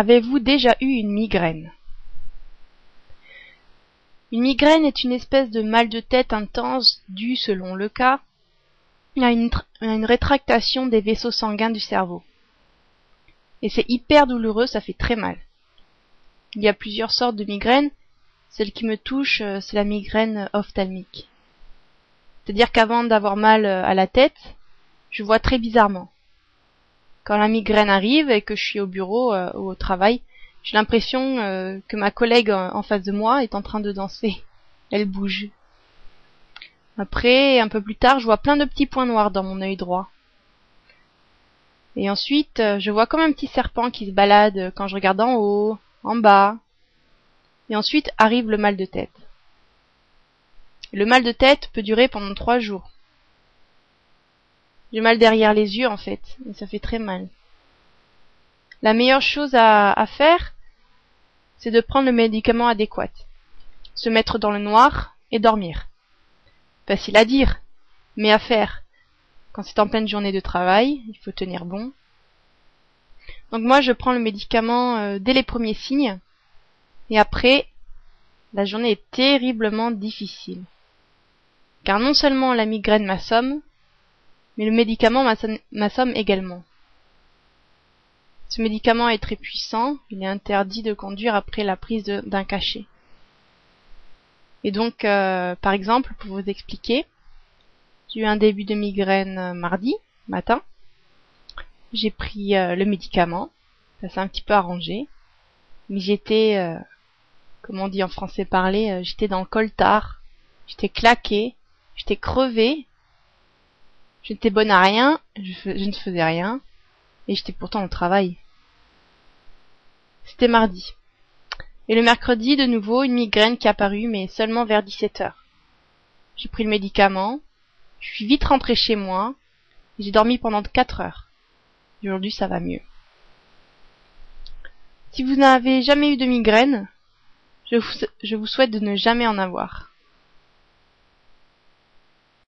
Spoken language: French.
Avez-vous déjà eu une migraine? Une migraine est une espèce de mal de tête intense due, selon le cas, à une, à une rétractation des vaisseaux sanguins du cerveau. Et c'est hyper douloureux, ça fait très mal. Il y a plusieurs sortes de migraines. Celle qui me touche, euh, c'est la migraine ophtalmique. C'est-à-dire qu'avant d'avoir mal euh, à la tête, je vois très bizarrement. Quand la migraine arrive et que je suis au bureau euh, ou au travail, j'ai l'impression que ma collègue en face de moi est en train de danser. Elle bouge. Après, un peu plus tard, je vois plein de petits points noirs dans mon œil droit. Et ensuite, je vois comme un petit serpent qui se balade quand je regarde en haut, en bas. Et ensuite arrive le mal de tête. Le mal de tête peut durer pendant trois jours. J'ai mal derrière les yeux en fait, et ça fait très mal. La meilleure chose à, faire, c'est de prendre le médicament adéquat, se mettre dans le noir et dormir. Facile à dire, mais à faire. Quand c'est en pleine journée de travail, il faut tenir bon. Donc moi, je prends le médicament euh, dès les premiers signes. Et après, la journée est terriblement difficile. Car non seulement la migraine m'assomme, mais le médicament m'assomme également. Ce médicament est très puissant, il est interdit de conduire après la prise d'un cachet. Et donc, euh, par exemple, pour vous expliquer, j'ai eu un début de migraine euh, mardi matin, j'ai pris euh, le médicament, ça s'est un petit peu arrangé, mais j'étais, comme on dit en français parlé, j'étais dans le coltard, j'étais claqué, j'étais crevé, j'étais bonne à rien, je, ne faisais rien, et j'étais pourtant au travail. C'était mardi. Et le mercredi, de nouveau, une migraine qui apparut, mais seulement vers 17 heures. J'ai pris le médicament, je suis vite rentré chez moi, et j'ai dormi pendant 4 heures. Aujourd'hui, ça va mieux. Si vous n'avez jamais eu de migraine, je vous souhaite de ne jamais en avoir.